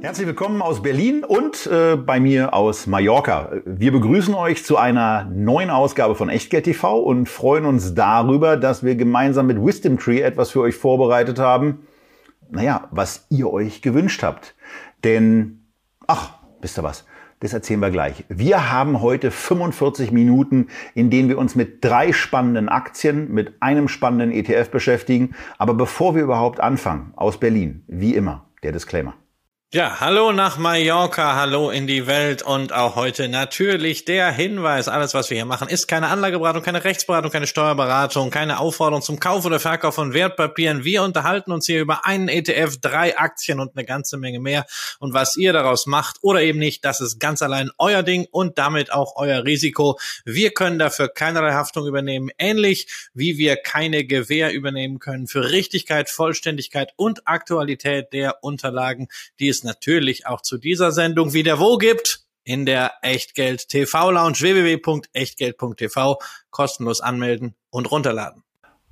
Herzlich willkommen aus Berlin und äh, bei mir aus Mallorca. Wir begrüßen euch zu einer neuen Ausgabe von Echtgeld TV und freuen uns darüber, dass wir gemeinsam mit Wisdom Tree etwas für euch vorbereitet haben. Naja, was ihr euch gewünscht habt. Denn, ach, wisst ihr was? Das erzählen wir gleich. Wir haben heute 45 Minuten, in denen wir uns mit drei spannenden Aktien, mit einem spannenden ETF beschäftigen. Aber bevor wir überhaupt anfangen, aus Berlin, wie immer, der Disclaimer. Ja, hallo nach Mallorca, hallo in die Welt und auch heute natürlich der Hinweis, alles was wir hier machen, ist keine Anlageberatung, keine Rechtsberatung, keine Steuerberatung, keine Aufforderung zum Kauf oder Verkauf von Wertpapieren. Wir unterhalten uns hier über einen ETF, drei Aktien und eine ganze Menge mehr. Und was ihr daraus macht oder eben nicht, das ist ganz allein euer Ding und damit auch euer Risiko. Wir können dafür keinerlei Haftung übernehmen, ähnlich wie wir keine Gewähr übernehmen können für Richtigkeit, Vollständigkeit und Aktualität der Unterlagen, die es es natürlich auch zu dieser Sendung wieder wo gibt? In der Echtgeld TV Lounge www.echtgeld.tv kostenlos anmelden und runterladen.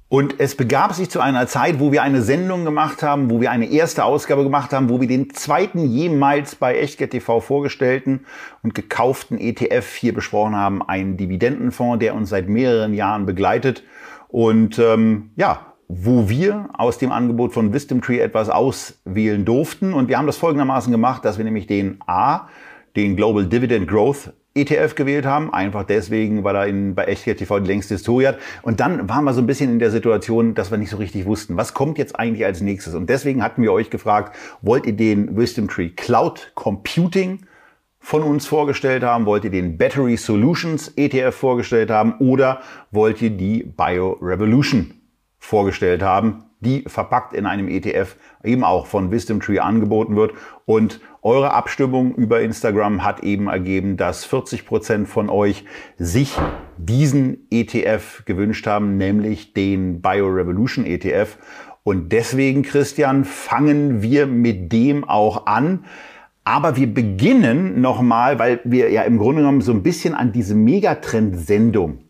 Und es begab sich zu einer Zeit, wo wir eine Sendung gemacht haben, wo wir eine erste Ausgabe gemacht haben, wo wir den zweiten jemals bei Echtgeld TV vorgestellten und gekauften ETF hier besprochen haben, einen Dividendenfonds, der uns seit mehreren Jahren begleitet. Und ähm, ja, wo wir aus dem Angebot von Wisdom Tree etwas auswählen durften. Und wir haben das folgendermaßen gemacht, dass wir nämlich den A, den Global Dividend Growth ETF gewählt haben, einfach deswegen, weil er in, bei Echtgeld TV die längste Historie hat. Und dann waren wir so ein bisschen in der Situation, dass wir nicht so richtig wussten, was kommt jetzt eigentlich als nächstes. Und deswegen hatten wir euch gefragt, wollt ihr den Wisdom Tree Cloud Computing von uns vorgestellt haben? Wollt ihr den Battery Solutions ETF vorgestellt haben? Oder wollt ihr die Bio Revolution vorgestellt haben, die verpackt in einem ETF eben auch von Wisdom Tree angeboten wird. Und eure Abstimmung über Instagram hat eben ergeben, dass 40 Prozent von euch sich diesen ETF gewünscht haben, nämlich den Bio Revolution ETF. Und deswegen, Christian, fangen wir mit dem auch an. Aber wir beginnen nochmal, weil wir ja im Grunde genommen so ein bisschen an diese Megatrend-Sendung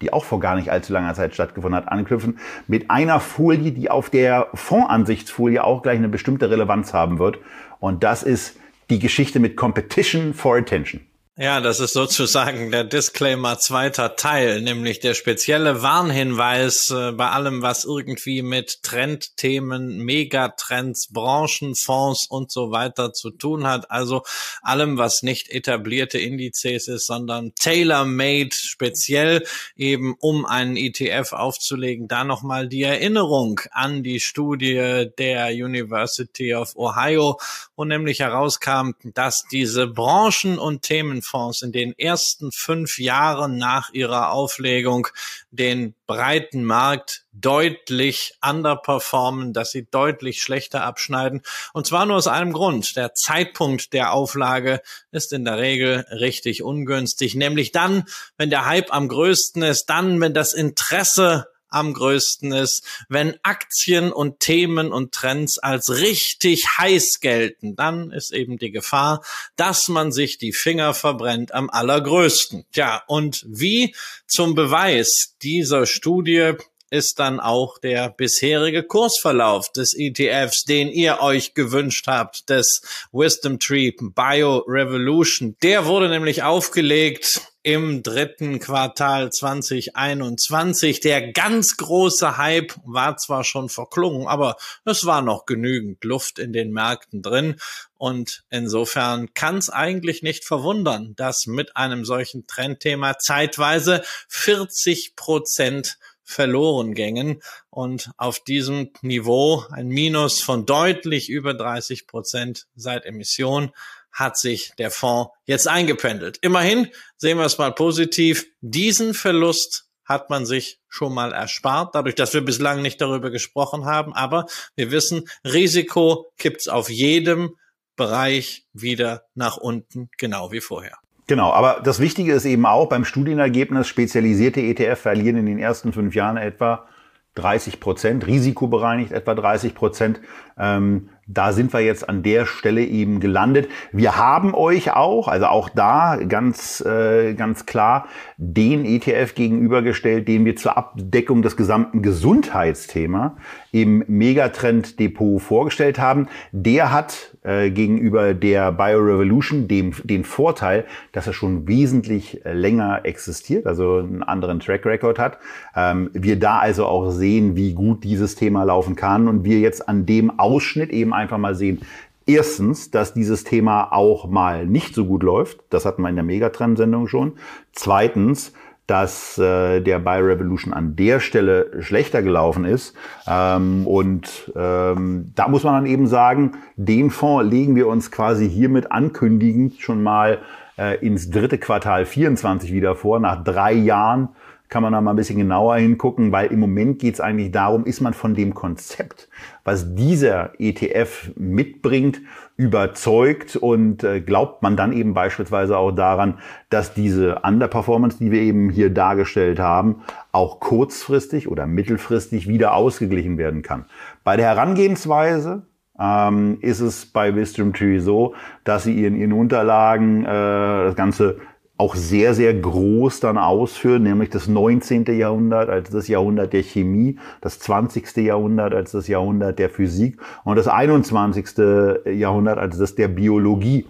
die auch vor gar nicht allzu langer Zeit stattgefunden hat, anknüpfen mit einer Folie, die auf der Fondsansichtsfolie auch gleich eine bestimmte Relevanz haben wird. Und das ist die Geschichte mit Competition for Attention. Ja, das ist sozusagen der Disclaimer zweiter Teil, nämlich der spezielle Warnhinweis äh, bei allem, was irgendwie mit Trendthemen, Megatrends, Branchenfonds und so weiter zu tun hat. Also allem, was nicht etablierte Indizes ist, sondern tailor-made, speziell eben um einen ETF aufzulegen. Da nochmal die Erinnerung an die Studie der University of Ohio, wo nämlich herauskam, dass diese Branchen und Themen Fonds in den ersten fünf Jahren nach ihrer Auflegung den breiten Markt deutlich underperformen, dass sie deutlich schlechter abschneiden. Und zwar nur aus einem Grund. Der Zeitpunkt der Auflage ist in der Regel richtig ungünstig, nämlich dann, wenn der Hype am größten ist, dann, wenn das Interesse am größten ist, wenn Aktien und Themen und Trends als richtig heiß gelten, dann ist eben die Gefahr, dass man sich die Finger verbrennt am allergrößten. Tja, und wie zum Beweis dieser Studie ist dann auch der bisherige Kursverlauf des ETFs, den ihr euch gewünscht habt, des Wisdom Tree Bio Revolution. Der wurde nämlich aufgelegt im dritten Quartal 2021. Der ganz große Hype war zwar schon verklungen, aber es war noch genügend Luft in den Märkten drin. Und insofern kann es eigentlich nicht verwundern, dass mit einem solchen Trendthema zeitweise 40 Prozent verloren gängen und auf diesem Niveau ein Minus von deutlich über 30 Prozent seit Emission hat sich der Fonds jetzt eingependelt. Immerhin sehen wir es mal positiv. Diesen Verlust hat man sich schon mal erspart, dadurch, dass wir bislang nicht darüber gesprochen haben. Aber wir wissen, Risiko kippt's auf jedem Bereich wieder nach unten, genau wie vorher. Genau, aber das Wichtige ist eben auch beim Studienergebnis, spezialisierte ETF verlieren in den ersten fünf Jahren etwa 30 Prozent, risikobereinigt etwa 30 Prozent. Ähm, da sind wir jetzt an der Stelle eben gelandet. Wir haben euch auch, also auch da ganz, äh, ganz klar, den ETF gegenübergestellt, den wir zur Abdeckung des gesamten Gesundheitsthema im Megatrend Depot vorgestellt haben. Der hat äh, gegenüber der BioRevolution dem, den Vorteil, dass er schon wesentlich länger existiert, also einen anderen Track Record hat. Ähm, wir da also auch sehen, wie gut dieses Thema laufen kann und wir jetzt an dem Ausschnitt eben einfach mal sehen, Erstens, dass dieses Thema auch mal nicht so gut läuft. Das hatten wir in der Megatrend-Sendung schon. Zweitens, dass äh, der Buy Revolution an der Stelle schlechter gelaufen ist. Ähm, und ähm, da muss man dann eben sagen, den Fonds legen wir uns quasi hiermit ankündigend schon mal äh, ins dritte Quartal 24 wieder vor, nach drei Jahren kann man da mal ein bisschen genauer hingucken, weil im Moment geht es eigentlich darum, ist man von dem Konzept, was dieser ETF mitbringt, überzeugt und äh, glaubt man dann eben beispielsweise auch daran, dass diese Underperformance, die wir eben hier dargestellt haben, auch kurzfristig oder mittelfristig wieder ausgeglichen werden kann. Bei der Herangehensweise ähm, ist es bei Wisdom Tree so, dass sie in ihren Unterlagen äh, das Ganze auch sehr, sehr groß dann ausführen, nämlich das 19. Jahrhundert als das Jahrhundert der Chemie, das 20. Jahrhundert als das Jahrhundert der Physik und das 21. Jahrhundert als das der Biologie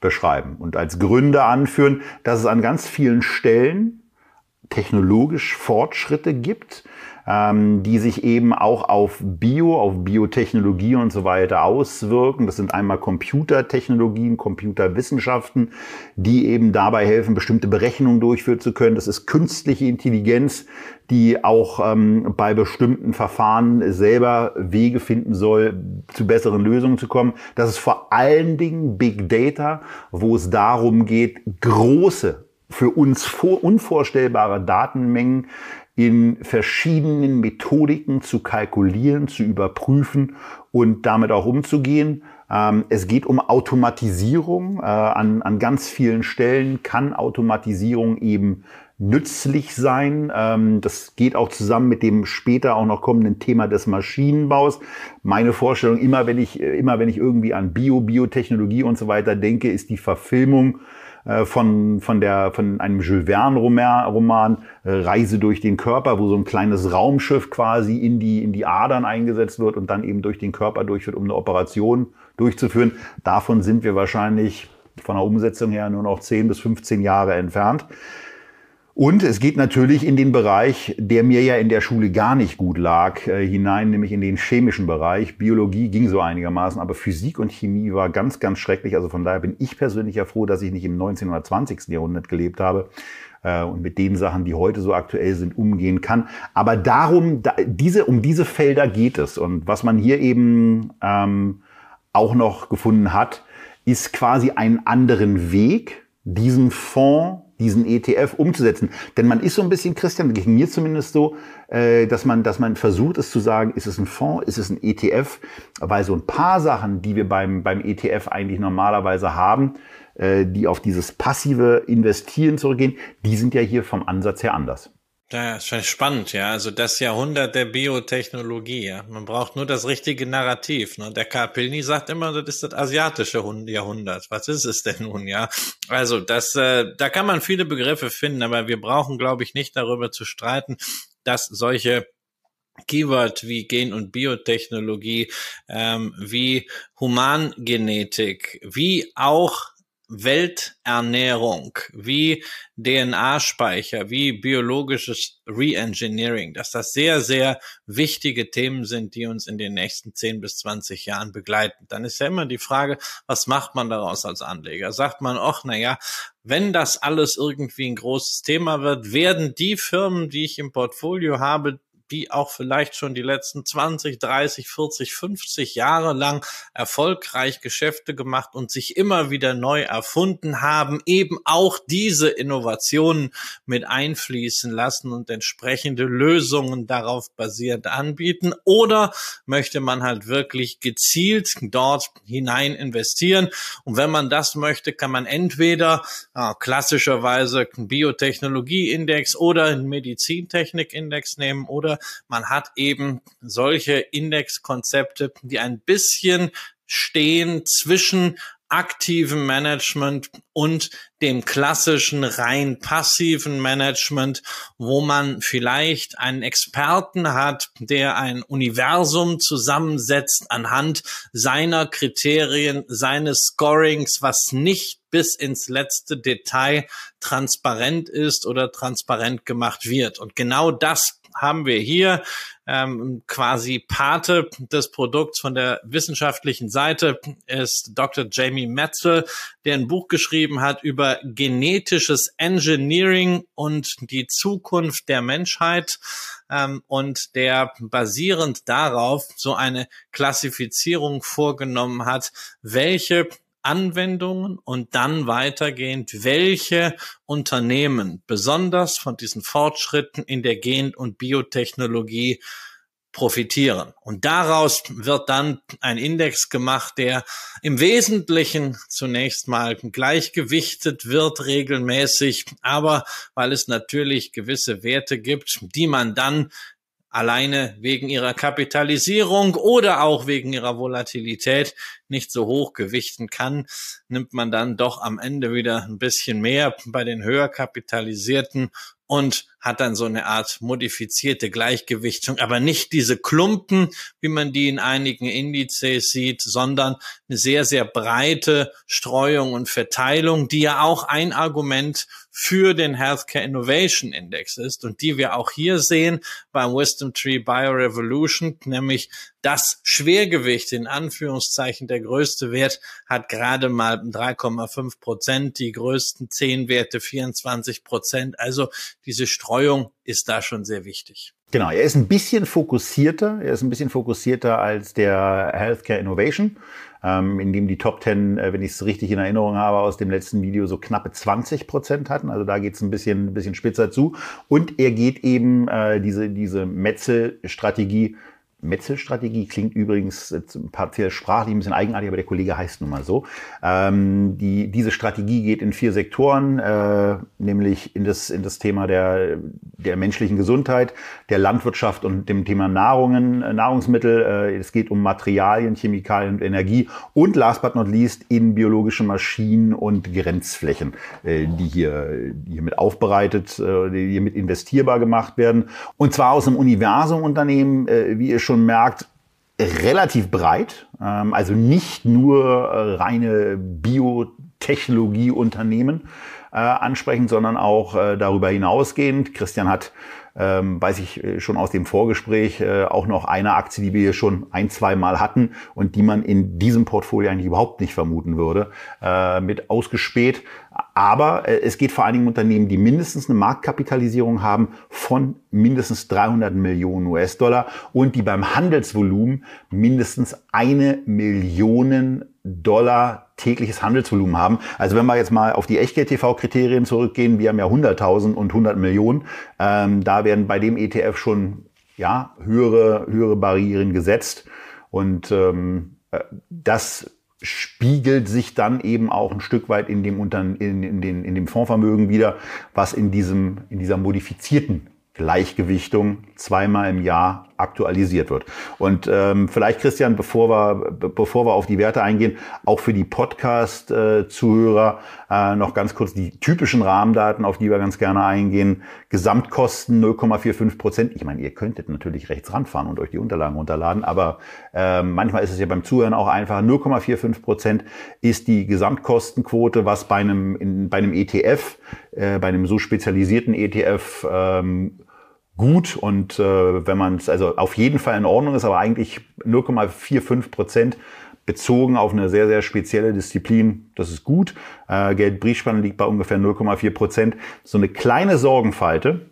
beschreiben und als Gründe anführen, dass es an ganz vielen Stellen technologisch Fortschritte gibt, ähm, die sich eben auch auf Bio, auf Biotechnologie und so weiter auswirken. Das sind einmal Computertechnologien, Computerwissenschaften, die eben dabei helfen, bestimmte Berechnungen durchführen zu können. Das ist künstliche Intelligenz, die auch ähm, bei bestimmten Verfahren selber Wege finden soll, zu besseren Lösungen zu kommen. Das ist vor allen Dingen Big Data, wo es darum geht, große für uns unvorstellbare Datenmengen in verschiedenen Methodiken zu kalkulieren, zu überprüfen und damit auch umzugehen. Ähm, es geht um Automatisierung. Äh, an, an ganz vielen Stellen kann Automatisierung eben nützlich sein. Ähm, das geht auch zusammen mit dem später auch noch kommenden Thema des Maschinenbaus. Meine Vorstellung, immer wenn ich, immer wenn ich irgendwie an Bio, Biotechnologie und so weiter denke, ist die Verfilmung äh, von, von, der, von einem Jules Verne Roman, äh, Reise durch den Körper, wo so ein kleines Raumschiff quasi in die, in die Adern eingesetzt wird und dann eben durch den Körper durchführt, um eine Operation durchzuführen. Davon sind wir wahrscheinlich von der Umsetzung her nur noch 10 bis 15 Jahre entfernt. Und es geht natürlich in den Bereich, der mir ja in der Schule gar nicht gut lag, äh, hinein, nämlich in den chemischen Bereich. Biologie ging so einigermaßen, aber Physik und Chemie war ganz, ganz schrecklich. Also von daher bin ich persönlich ja froh, dass ich nicht im 19. oder 20. Jahrhundert gelebt habe äh, und mit den Sachen, die heute so aktuell sind, umgehen kann. Aber darum, da, diese, um diese Felder geht es. Und was man hier eben ähm, auch noch gefunden hat, ist quasi einen anderen Weg, diesen Fonds diesen ETF umzusetzen. Denn man ist so ein bisschen, Christian, ging mir zumindest so, äh, dass man, dass man versucht, es zu sagen, ist es ein Fonds, ist es ein ETF, weil so ein paar Sachen, die wir beim, beim ETF eigentlich normalerweise haben, äh, die auf dieses passive Investieren zurückgehen, die sind ja hier vom Ansatz her anders. Ja, ist schon spannend, ja. Also das Jahrhundert der Biotechnologie, ja. Man braucht nur das richtige Narrativ. Ne? Der Karpilny sagt immer, das ist das asiatische Jahrhundert. Was ist es denn nun, ja? Also das, äh, da kann man viele Begriffe finden, aber wir brauchen, glaube ich, nicht darüber zu streiten, dass solche Keyword wie Gen- und Biotechnologie, ähm, wie Humangenetik, wie auch Welternährung, wie DNA-Speicher, wie biologisches Reengineering, dass das sehr, sehr wichtige Themen sind, die uns in den nächsten 10 bis 20 Jahren begleiten. Dann ist ja immer die Frage, was macht man daraus als Anleger? Sagt man, ach, na ja, wenn das alles irgendwie ein großes Thema wird, werden die Firmen, die ich im Portfolio habe, die auch vielleicht schon die letzten 20, 30, 40, 50 Jahre lang erfolgreich Geschäfte gemacht und sich immer wieder neu erfunden haben, eben auch diese Innovationen mit einfließen lassen und entsprechende Lösungen darauf basierend anbieten? Oder möchte man halt wirklich gezielt dort hinein investieren? Und wenn man das möchte, kann man entweder ja, klassischerweise einen Biotechnologieindex oder einen Medizintechnikindex nehmen oder man hat eben solche Indexkonzepte, die ein bisschen stehen zwischen aktiven Management und dem klassischen rein passiven Management, wo man vielleicht einen Experten hat, der ein Universum zusammensetzt anhand seiner Kriterien, seines Scorings, was nicht bis ins letzte Detail transparent ist oder transparent gemacht wird. Und genau das haben wir hier ähm, quasi Pate des Produkts von der wissenschaftlichen Seite ist Dr. Jamie Metzel, der ein Buch geschrieben hat über genetisches Engineering und die Zukunft der Menschheit ähm, und der basierend darauf so eine Klassifizierung vorgenommen hat, welche Anwendungen und dann weitergehend, welche Unternehmen besonders von diesen Fortschritten in der Gen- und Biotechnologie profitieren. Und daraus wird dann ein Index gemacht, der im Wesentlichen zunächst mal gleichgewichtet wird regelmäßig, aber weil es natürlich gewisse Werte gibt, die man dann alleine wegen ihrer Kapitalisierung oder auch wegen ihrer Volatilität nicht so hoch gewichten kann, nimmt man dann doch am Ende wieder ein bisschen mehr bei den höher kapitalisierten und hat dann so eine Art modifizierte Gleichgewichtung, aber nicht diese Klumpen, wie man die in einigen Indizes sieht, sondern eine sehr, sehr breite Streuung und Verteilung, die ja auch ein Argument für den Healthcare Innovation Index ist und die wir auch hier sehen beim Wisdom Tree Biorevolution, nämlich das Schwergewicht in Anführungszeichen, der größte Wert hat gerade mal 3,5 Prozent, die größten zehn Werte 24 Prozent. Also diese Streuung ist da schon sehr wichtig. Genau, er ist ein bisschen fokussierter. Er ist ein bisschen fokussierter als der Healthcare Innovation, ähm, in dem die Top 10, äh, wenn ich es richtig in Erinnerung habe, aus dem letzten Video so knappe 20 Prozent hatten. Also da geht es ein bisschen, ein bisschen spitzer zu. Und er geht eben äh, diese, diese Metzel-Strategie Metzelstrategie klingt übrigens partiell sprachlich ein bisschen eigenartig, aber der Kollege heißt nun mal so. Ähm, die, diese Strategie geht in vier Sektoren, äh, nämlich in das, in das Thema der, der menschlichen Gesundheit, der Landwirtschaft und dem Thema Nahrungen, äh, Nahrungsmittel. Äh, es geht um Materialien, Chemikalien und Energie und last but not least in biologische Maschinen und Grenzflächen, äh, die, hier, hier mit aufbereitet, äh, die hier mit investierbar gemacht werden. Und zwar aus einem Universum-Unternehmen, äh, wie ihr schon merkt, relativ breit. Ähm, also nicht nur äh, reine Biotechnologieunternehmen äh, ansprechen, sondern auch äh, darüber hinausgehend. Christian hat ähm, weiß ich äh, schon aus dem Vorgespräch, äh, auch noch eine Aktie, die wir hier schon ein, zwei Mal hatten und die man in diesem Portfolio eigentlich überhaupt nicht vermuten würde, äh, mit ausgespäht. Aber äh, es geht vor allen Dingen um Unternehmen, die mindestens eine Marktkapitalisierung haben von mindestens 300 Millionen US-Dollar und die beim Handelsvolumen mindestens eine Million Dollar tägliches Handelsvolumen haben. Also wenn wir jetzt mal auf die Echtgeld-TV-Kriterien zurückgehen, wir haben ja 100.000 und 100 Millionen, ähm, da werden bei dem ETF schon ja, höhere, höhere Barrieren gesetzt. Und ähm, äh, das spiegelt sich dann eben auch ein Stück weit in dem, Unter in, in, den, in dem Fondsvermögen wieder, was in, diesem, in dieser modifizierten Gleichgewichtung zweimal im Jahr aktualisiert wird. Und ähm, vielleicht, Christian, bevor wir, bevor wir auf die Werte eingehen, auch für die Podcast-Zuhörer äh, noch ganz kurz die typischen Rahmendaten, auf die wir ganz gerne eingehen. Gesamtkosten 0,45 Prozent. Ich meine, ihr könntet natürlich rechts ranfahren und euch die Unterlagen runterladen, aber äh, manchmal ist es ja beim Zuhören auch einfach. 0,45 Prozent ist die Gesamtkostenquote, was bei einem, in, bei einem ETF, äh, bei einem so spezialisierten ETF ähm, gut und äh, wenn man es also auf jeden Fall in Ordnung ist, aber eigentlich 0,45 Prozent bezogen auf eine sehr, sehr spezielle Disziplin, das ist gut. Äh, Geldbriefspanne liegt bei ungefähr 0,4 Prozent. So eine kleine Sorgenfalte,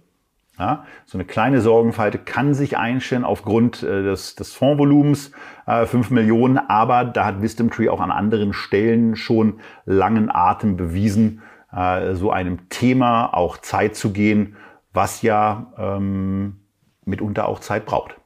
ja, so eine kleine Sorgenfalte kann sich einstellen aufgrund äh, des, des Fondsvolumens, äh, 5 Millionen, aber da hat Wisdom Tree auch an anderen Stellen schon langen Atem bewiesen, äh, so einem Thema auch Zeit zu gehen was ja ähm, mitunter auch Zeit braucht.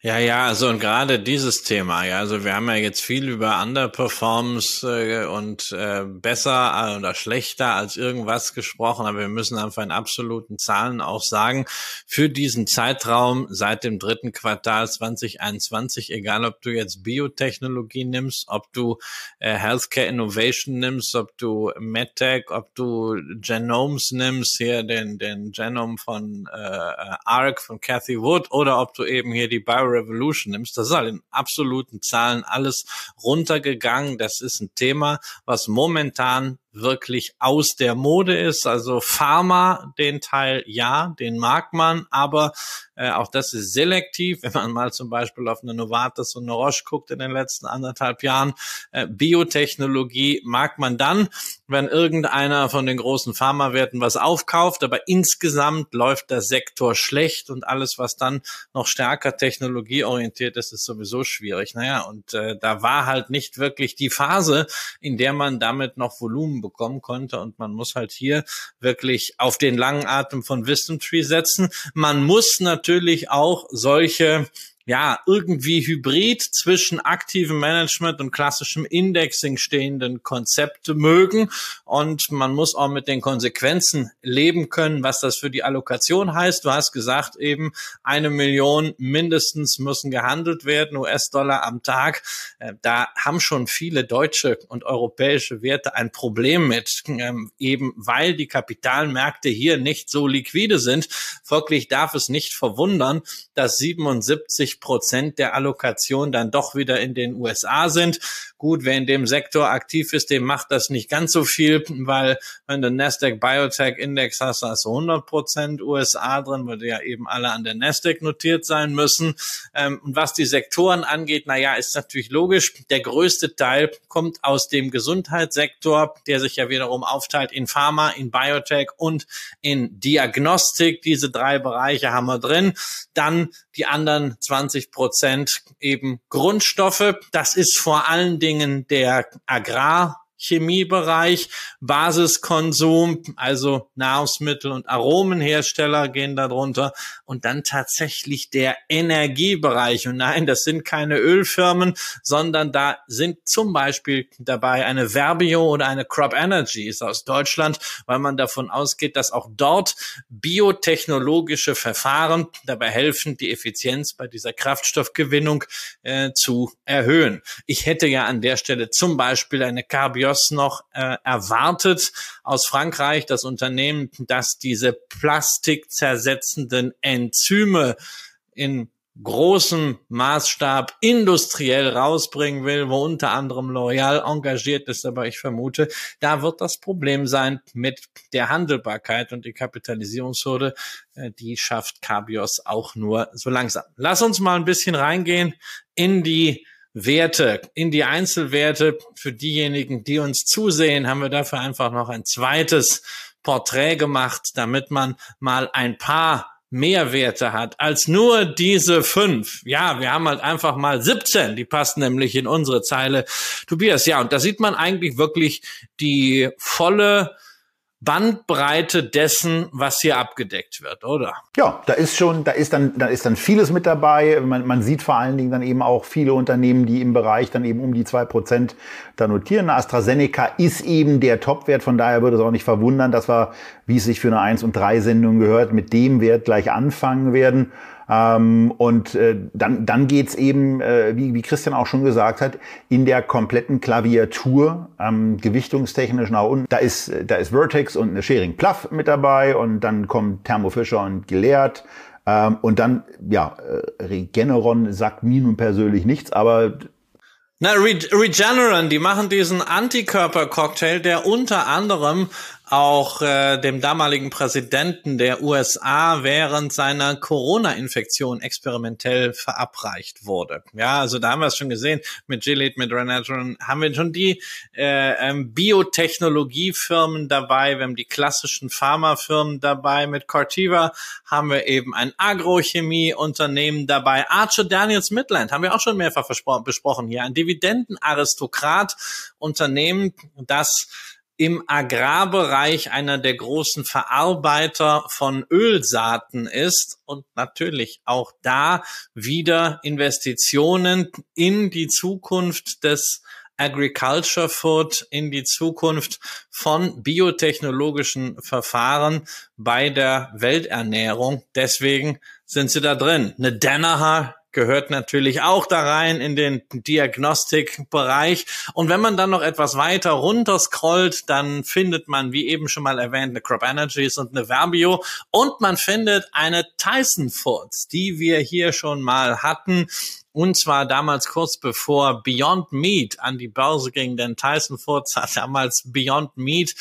Ja, ja, also und gerade dieses Thema, ja, also wir haben ja jetzt viel über Underperformance äh, und äh, besser oder schlechter als irgendwas gesprochen, aber wir müssen einfach in absoluten Zahlen auch sagen, für diesen Zeitraum seit dem dritten Quartal 2021, egal ob du jetzt Biotechnologie nimmst, ob du äh, Healthcare Innovation nimmst, ob du MedTech, ob du Genomes nimmst, hier den, den Genome von äh, ARC von Cathy Wood oder ob du eben hier die Bio Revolution nimmst, das ist halt in absoluten Zahlen alles runtergegangen. Das ist ein Thema, was momentan wirklich aus der Mode ist. Also Pharma, den Teil ja, den mag man, aber äh, auch das ist selektiv. Wenn man mal zum Beispiel auf eine Novartis und eine Roche guckt in den letzten anderthalb Jahren, äh, Biotechnologie mag man dann, wenn irgendeiner von den großen Pharmawerten was aufkauft, aber insgesamt läuft der Sektor schlecht und alles, was dann noch stärker technologieorientiert ist, ist sowieso schwierig. Naja, und äh, da war halt nicht wirklich die Phase, in der man damit noch Volumen bekommen konnte. Und man muss halt hier wirklich auf den langen Atem von Wisdom Tree setzen. Man muss natürlich auch solche ja, irgendwie hybrid zwischen aktivem Management und klassischem Indexing stehenden Konzepte mögen. Und man muss auch mit den Konsequenzen leben können, was das für die Allokation heißt. Du hast gesagt, eben eine Million mindestens müssen gehandelt werden, US-Dollar am Tag. Äh, da haben schon viele deutsche und europäische Werte ein Problem mit, ähm, eben weil die Kapitalmärkte hier nicht so liquide sind. Folglich darf es nicht verwundern, dass 77 Prozent der Allokation dann doch wieder in den USA sind. Gut, wer in dem Sektor aktiv ist, dem macht das nicht ganz so viel, weil wenn du Nasdaq Biotech Index hast, hast du 100 Prozent USA drin, weil die ja eben alle an der Nasdaq notiert sein müssen. Ähm, und was die Sektoren angeht, na ja, ist natürlich logisch. Der größte Teil kommt aus dem Gesundheitssektor, der sich ja wiederum aufteilt in Pharma, in Biotech und in Diagnostik. Diese drei Bereiche haben wir drin. Dann die anderen 20 Prozent eben Grundstoffe. Das ist vor allen Dingen der Agrar Chemiebereich, Basiskonsum, also Nahrungsmittel und Aromenhersteller gehen darunter und dann tatsächlich der Energiebereich. Und nein, das sind keine Ölfirmen, sondern da sind zum Beispiel dabei eine Verbio oder eine Crop Energy ist aus Deutschland, weil man davon ausgeht, dass auch dort biotechnologische Verfahren dabei helfen, die Effizienz bei dieser Kraftstoffgewinnung äh, zu erhöhen. Ich hätte ja an der Stelle zum Beispiel eine Carbiol Bios noch äh, erwartet aus Frankreich, das Unternehmen, das diese plastikzersetzenden Enzyme in großem Maßstab industriell rausbringen will, wo unter anderem L'Oreal engagiert ist, aber ich vermute, da wird das Problem sein mit der Handelbarkeit und die Kapitalisierungshürde, äh, die schafft Cabios auch nur so langsam. Lass uns mal ein bisschen reingehen in die Werte, in die Einzelwerte. Für diejenigen, die uns zusehen, haben wir dafür einfach noch ein zweites Porträt gemacht, damit man mal ein paar mehr Werte hat als nur diese fünf. Ja, wir haben halt einfach mal 17, die passen nämlich in unsere Zeile. Tobias, ja, und da sieht man eigentlich wirklich die volle Bandbreite dessen, was hier abgedeckt wird, oder? Ja, da ist schon, da ist dann, da ist dann vieles mit dabei. Man, man sieht vor allen Dingen dann eben auch viele Unternehmen, die im Bereich dann eben um die zwei Prozent da notieren. AstraZeneca ist eben der Topwert, von daher würde es auch nicht verwundern, dass wir, wie es sich für eine 1 und 3 Sendung gehört, mit dem Wert gleich anfangen werden. Ähm, und äh, dann, dann geht's eben, äh, wie, wie Christian auch schon gesagt hat, in der kompletten Klaviatur, ähm, gewichtungstechnisch nach unten. Da ist, da ist Vertex und eine Sharing Pluff mit dabei und dann kommen Thermo Fisher und Geleert. Ähm, und dann, ja, äh, Regeneron sagt mir nun persönlich nichts, aber na, Regeneron, die machen diesen Antikörper-Cocktail, der unter anderem auch äh, dem damaligen Präsidenten der USA während seiner Corona-Infektion experimentell verabreicht wurde. Ja, also da haben wir es schon gesehen. Mit Gilead, mit Regeneron, haben wir schon die äh, ähm, Biotechnologiefirmen dabei, wir haben die klassischen Pharmafirmen dabei, mit Cortiva haben wir eben ein Agrochemieunternehmen dabei, Archer Daniels Midland, haben wir auch schon mehrfach besprochen hier, ein Dividendenaristokrat Unternehmen, das im Agrarbereich einer der großen Verarbeiter von Ölsaaten ist und natürlich auch da wieder Investitionen in die Zukunft des Agriculture Food in die Zukunft von biotechnologischen Verfahren bei der Welternährung. Deswegen sind sie da drin. Eine Danaher gehört natürlich auch da rein in den Diagnostikbereich. Und wenn man dann noch etwas weiter runter scrollt, dann findet man, wie eben schon mal erwähnt, eine Crop Energies und eine Verbio. Und man findet eine Tyson Foods, die wir hier schon mal hatten. Und zwar damals kurz bevor Beyond Meat an die Börse ging, denn Tyson Foods hat damals Beyond Meat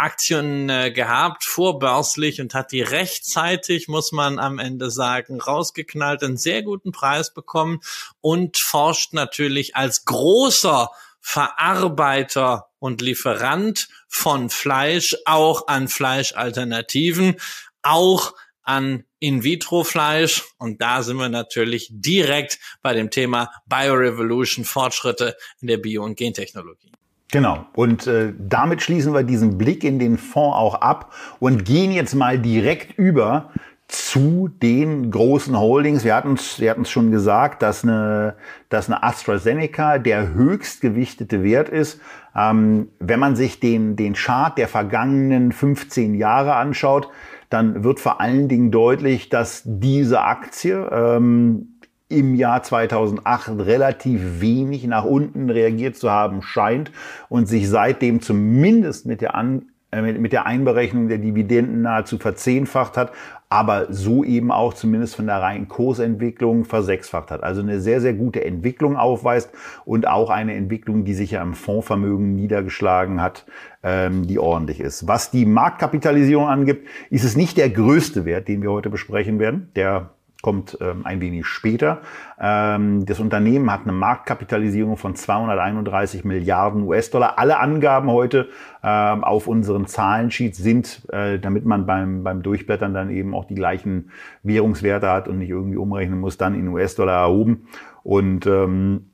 Aktien äh, gehabt, vorbörslich und hat die rechtzeitig, muss man am Ende sagen, rausgeknallt, einen sehr guten Preis bekommen und forscht natürlich als großer Verarbeiter und Lieferant von Fleisch auch an Fleischalternativen, auch an In-vitro-Fleisch. Und da sind wir natürlich direkt bei dem Thema Biorevolution, Fortschritte in der Bio- und Gentechnologie. Genau. Und äh, damit schließen wir diesen Blick in den Fonds auch ab und gehen jetzt mal direkt über zu den großen Holdings. Wir hatten es wir hatten's schon gesagt, dass eine, dass eine AstraZeneca der höchstgewichtete Wert ist. Ähm, wenn man sich den, den Chart der vergangenen 15 Jahre anschaut, dann wird vor allen Dingen deutlich, dass diese Aktie ähm, im Jahr 2008 relativ wenig nach unten reagiert zu haben scheint und sich seitdem zumindest mit der, An äh, mit der Einberechnung der Dividenden nahezu verzehnfacht hat, aber so eben auch zumindest von der reinen Kursentwicklung versechsfacht hat. Also eine sehr, sehr gute Entwicklung aufweist und auch eine Entwicklung, die sich ja im Fondsvermögen niedergeschlagen hat, ähm, die ordentlich ist. Was die Marktkapitalisierung angibt, ist es nicht der größte Wert, den wir heute besprechen werden. Der kommt ähm, ein wenig später. Ähm, das Unternehmen hat eine Marktkapitalisierung von 231 Milliarden US-Dollar. Alle Angaben heute ähm, auf unseren Zahlensheets sind, äh, damit man beim, beim Durchblättern dann eben auch die gleichen Währungswerte hat und nicht irgendwie umrechnen muss, dann in US-Dollar erhoben. Und ähm,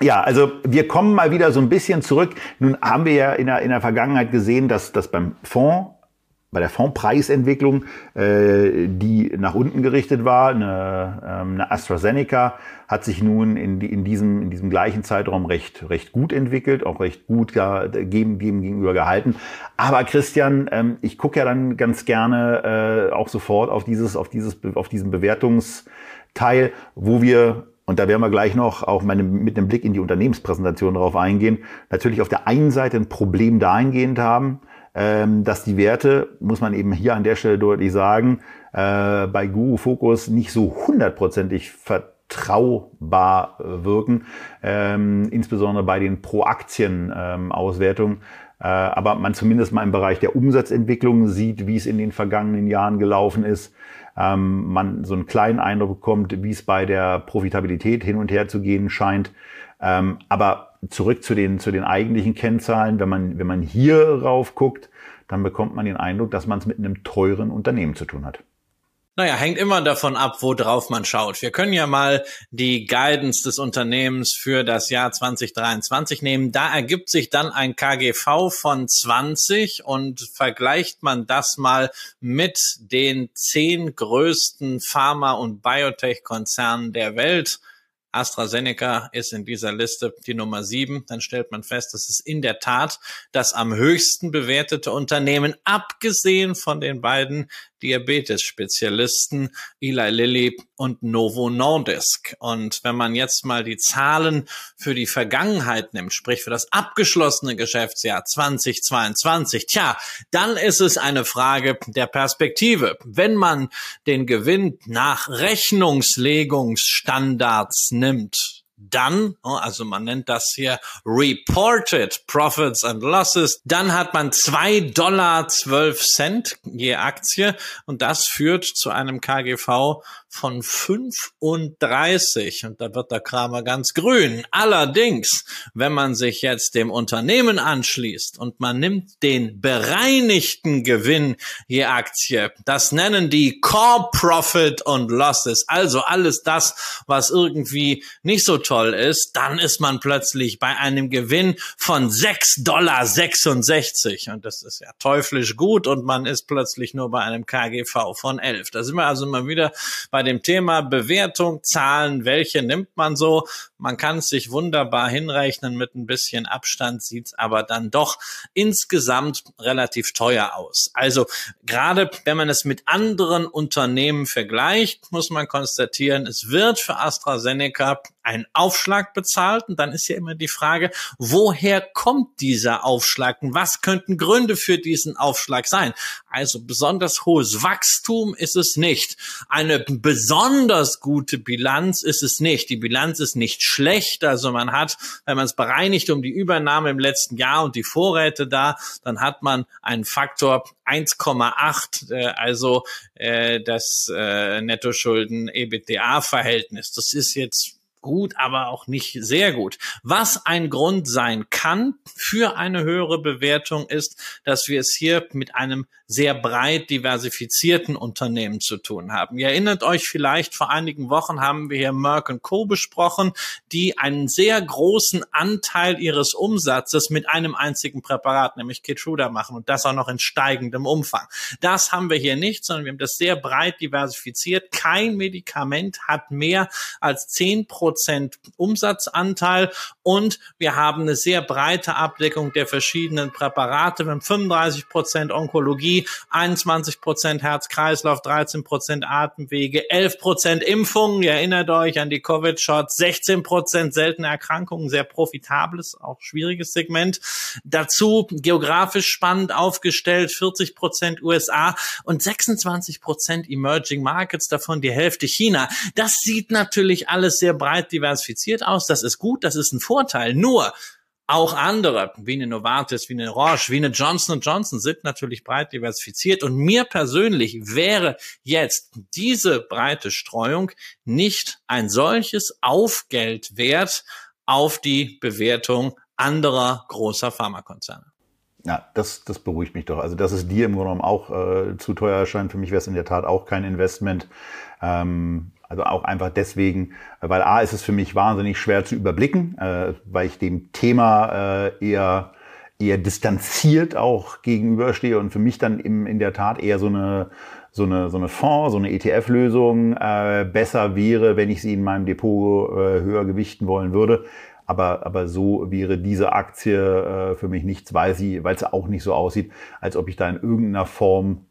ja, also wir kommen mal wieder so ein bisschen zurück. Nun haben wir ja in der, in der Vergangenheit gesehen, dass, dass beim Fonds bei der Fondpreisentwicklung, äh, die nach unten gerichtet war. Eine, ähm, eine AstraZeneca hat sich nun in, in, diesem, in diesem gleichen Zeitraum recht, recht gut entwickelt, auch recht gut ja, gegen, gegen, gegenüber gehalten. Aber Christian, ähm, ich gucke ja dann ganz gerne äh, auch sofort auf, dieses, auf, dieses, auf diesen Bewertungsteil, wo wir und da werden wir gleich noch auch meine, mit einem Blick in die Unternehmenspräsentation darauf eingehen, natürlich auf der einen Seite ein Problem dahingehend haben, dass die Werte, muss man eben hier an der Stelle deutlich sagen, äh, bei Guru Focus nicht so hundertprozentig vertraubar äh, wirken, ähm, insbesondere bei den Pro-Aktien-Auswertungen. Äh, aber man zumindest mal im Bereich der Umsatzentwicklung sieht, wie es in den vergangenen Jahren gelaufen ist. Ähm, man so einen kleinen Eindruck bekommt, wie es bei der Profitabilität hin und her zu gehen scheint. Ähm, aber zurück zu den, zu den eigentlichen Kennzahlen. Wenn man, wenn man hier rauf guckt, dann bekommt man den Eindruck, dass man es mit einem teuren Unternehmen zu tun hat. Naja, hängt immer davon ab, worauf man schaut. Wir können ja mal die Guidance des Unternehmens für das Jahr 2023 nehmen. Da ergibt sich dann ein KGV von 20 und vergleicht man das mal mit den zehn größten Pharma- und Biotech-Konzernen der Welt AstraZeneca ist in dieser Liste die Nummer sieben. Dann stellt man fest, dass es in der Tat das am höchsten bewertete Unternehmen, abgesehen von den beiden Diabetes-Spezialisten Eli Lilly und Novo Nordisk. Und wenn man jetzt mal die Zahlen für die Vergangenheit nimmt, sprich für das abgeschlossene Geschäftsjahr 2022, tja, dann ist es eine Frage der Perspektive. Wenn man den Gewinn nach Rechnungslegungsstandards nimmt, dann, oh, also man nennt das hier Reported Profits and Losses, dann hat man zwei Dollar zwölf Cent je Aktie und das führt zu einem KGV von 35 und da wird der Kramer ganz grün. Allerdings, wenn man sich jetzt dem Unternehmen anschließt und man nimmt den bereinigten Gewinn je Aktie, das nennen die Core Profit und Losses, also alles das, was irgendwie nicht so toll ist, dann ist man plötzlich bei einem Gewinn von 6,66 Dollar und das ist ja teuflisch gut und man ist plötzlich nur bei einem KGV von 11. Da sind wir also mal wieder bei dem Thema Bewertung, Zahlen, welche nimmt man so? Man kann es sich wunderbar hinrechnen mit ein bisschen Abstand, sieht's aber dann doch insgesamt relativ teuer aus. Also gerade wenn man es mit anderen Unternehmen vergleicht, muss man konstatieren, es wird für AstraZeneca ein Aufschlag bezahlt und dann ist ja immer die Frage, woher kommt dieser Aufschlag und was könnten Gründe für diesen Aufschlag sein? Also besonders hohes Wachstum ist es nicht. Eine besonders gute Bilanz ist es nicht. Die Bilanz ist nicht schlecht. Also man hat, wenn man es bereinigt um die Übernahme im letzten Jahr und die Vorräte da, dann hat man einen Faktor 1,8, äh, also äh, das äh, Nettoschulden-EBITDA-Verhältnis. Das ist jetzt gut, aber auch nicht sehr gut. Was ein Grund sein kann für eine höhere Bewertung ist, dass wir es hier mit einem sehr breit diversifizierten Unternehmen zu tun haben. Ihr erinnert euch vielleicht, vor einigen Wochen haben wir hier Merck Co. besprochen, die einen sehr großen Anteil ihres Umsatzes mit einem einzigen Präparat, nämlich Keytruda machen und das auch noch in steigendem Umfang. Das haben wir hier nicht, sondern wir haben das sehr breit diversifiziert. Kein Medikament hat mehr als zehn Prozent Umsatzanteil und wir haben eine sehr breite Abdeckung der verschiedenen Präparate. Wir haben 35 Prozent Onkologie, 21 Prozent Herz-Kreislauf, 13 Prozent Atemwege, 11 Prozent Impfungen. Ihr erinnert euch an die Covid-Shots, 16 Prozent seltene Erkrankungen, sehr profitables, auch schwieriges Segment. Dazu geografisch spannend aufgestellt, 40 Prozent USA und 26 Prozent Emerging Markets, davon die Hälfte China. Das sieht natürlich alles sehr breit breit diversifiziert aus. Das ist gut, das ist ein Vorteil. Nur auch andere, wie eine Novartis, wie eine Roche, wie eine Johnson Johnson sind natürlich breit diversifiziert. Und mir persönlich wäre jetzt diese breite Streuung nicht ein solches Aufgeld wert auf die Bewertung anderer großer Pharmakonzerne. Ja, das, das beruhigt mich doch. Also, dass es dir im Grunde genommen auch äh, zu teuer erscheint, für mich wäre es in der Tat auch kein Investment. Ähm, also auch einfach deswegen, weil A ist es für mich wahnsinnig schwer zu überblicken, äh, weil ich dem Thema äh, eher eher distanziert auch gegenüberstehe und für mich dann im, in der Tat eher so eine so eine so eine Fonds, so eine ETF-Lösung äh, besser wäre, wenn ich sie in meinem Depot äh, höher gewichten wollen würde. Aber, aber so wäre diese Aktie äh, für mich nichts, weil sie, weil es auch nicht so aussieht, als ob ich da in irgendeiner Form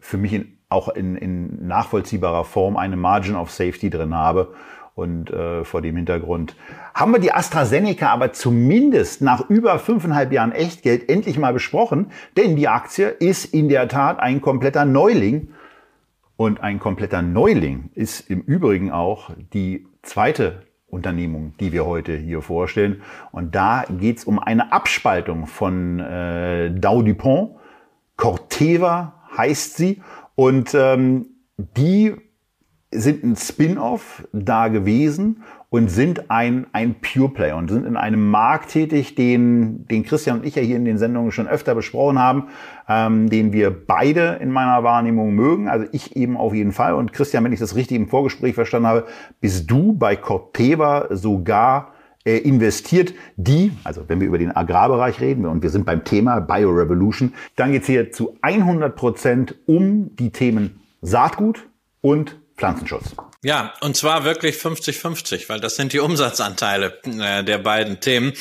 für mich in auch in, in nachvollziehbarer Form eine Margin of Safety drin habe. Und äh, vor dem Hintergrund haben wir die AstraZeneca aber zumindest nach über fünfeinhalb Jahren Echtgeld endlich mal besprochen, denn die Aktie ist in der Tat ein kompletter Neuling. Und ein kompletter Neuling ist im Übrigen auch die zweite Unternehmung, die wir heute hier vorstellen. Und da geht es um eine Abspaltung von äh, Dow DuPont. Corteva heißt sie. Und ähm, die sind ein Spin-off da gewesen und sind ein, ein Pure Player und sind in einem Markt tätig, den, den Christian und ich ja hier in den Sendungen schon öfter besprochen haben, ähm, den wir beide in meiner Wahrnehmung mögen. Also ich eben auf jeden Fall. Und Christian, wenn ich das richtig im Vorgespräch verstanden habe, bist du bei Corteva sogar investiert, die, also wenn wir über den Agrarbereich reden und wir sind beim Thema Biorevolution, dann geht es hier zu 100 Prozent um die Themen Saatgut und Pflanzenschutz. Ja, und zwar wirklich 50-50, weil das sind die Umsatzanteile äh, der beiden Themen.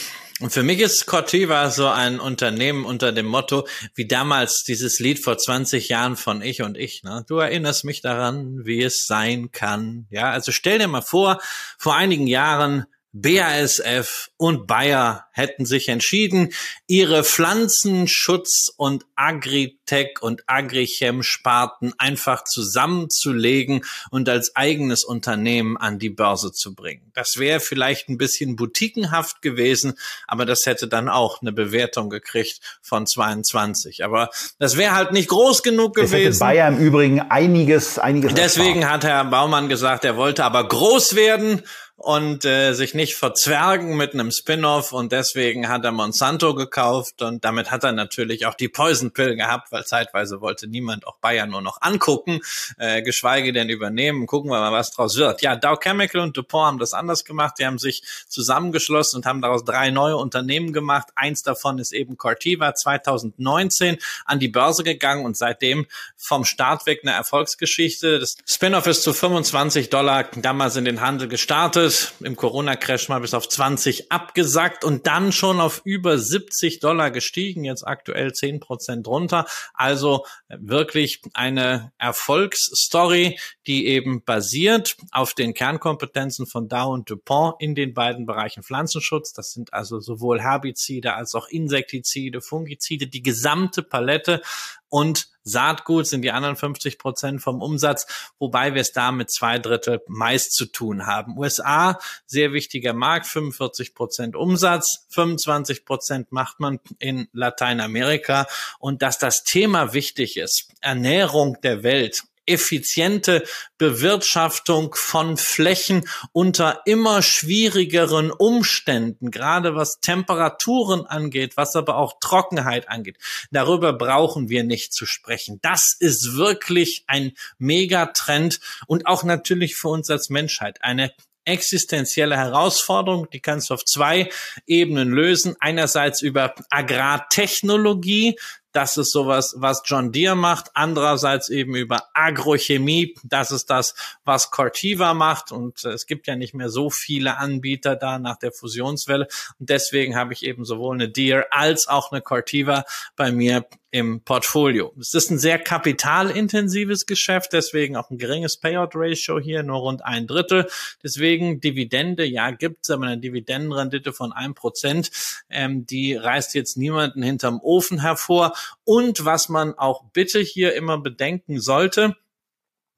Und für mich ist Cortiva so ein Unternehmen unter dem Motto, wie damals dieses Lied vor 20 Jahren von Ich und Ich. Ne? Du erinnerst mich daran, wie es sein kann. Ja, also stell dir mal vor, vor einigen Jahren BASF und Bayer hätten sich entschieden, ihre Pflanzenschutz- und Agritech- und Agrichem-Sparten einfach zusammenzulegen und als eigenes Unternehmen an die Börse zu bringen. Das wäre vielleicht ein bisschen boutiquenhaft gewesen, aber das hätte dann auch eine Bewertung gekriegt von 22. Aber das wäre halt nicht groß genug gewesen. Es hätte Bayer im Übrigen einiges, einiges. Deswegen erspart. hat Herr Baumann gesagt, er wollte aber groß werden und äh, sich nicht verzwergen mit einem Spin-off und deswegen hat er Monsanto gekauft und damit hat er natürlich auch die Poison Pill gehabt, weil zeitweise wollte niemand auch Bayern nur noch angucken, äh, geschweige denn übernehmen. Gucken wir mal, was draus wird. Ja, Dow Chemical und DuPont haben das anders gemacht. Die haben sich zusammengeschlossen und haben daraus drei neue Unternehmen gemacht. Eins davon ist eben Cortiva 2019 an die Börse gegangen und seitdem vom Start weg eine Erfolgsgeschichte. Das Spin-off ist zu 25 Dollar damals in den Handel gestartet ist im Corona-Crash mal bis auf 20 abgesackt und dann schon auf über 70 Dollar gestiegen, jetzt aktuell 10 Prozent runter. Also wirklich eine Erfolgsstory, die eben basiert auf den Kernkompetenzen von Dow und DuPont in den beiden Bereichen Pflanzenschutz. Das sind also sowohl Herbizide als auch Insektizide, Fungizide, die gesamte Palette und Saatgut sind die anderen 50 Prozent vom Umsatz, wobei wir es da mit zwei Drittel meist zu tun haben. USA, sehr wichtiger Markt, 45 Prozent Umsatz, 25 Prozent macht man in Lateinamerika und dass das Thema wichtig ist, Ernährung der Welt, effiziente Bewirtschaftung von Flächen unter immer schwierigeren Umständen, gerade was Temperaturen angeht, was aber auch Trockenheit angeht. Darüber brauchen wir nicht zu sprechen. Das ist wirklich ein Megatrend und auch natürlich für uns als Menschheit eine existenzielle Herausforderung. Die kannst du auf zwei Ebenen lösen. Einerseits über Agrartechnologie, das ist sowas, was John Deere macht. Andererseits eben über Agrochemie. Das ist das, was Cortiva macht. Und es gibt ja nicht mehr so viele Anbieter da nach der Fusionswelle. Und deswegen habe ich eben sowohl eine Deere als auch eine Cortiva bei mir im Portfolio. Es ist ein sehr kapitalintensives Geschäft, deswegen auch ein geringes Payout-Ratio hier, nur rund ein Drittel. Deswegen Dividende, ja, gibt es aber eine Dividendenrendite von ein Prozent. Ähm, die reißt jetzt niemanden hinterm Ofen hervor. Und was man auch bitte hier immer bedenken sollte,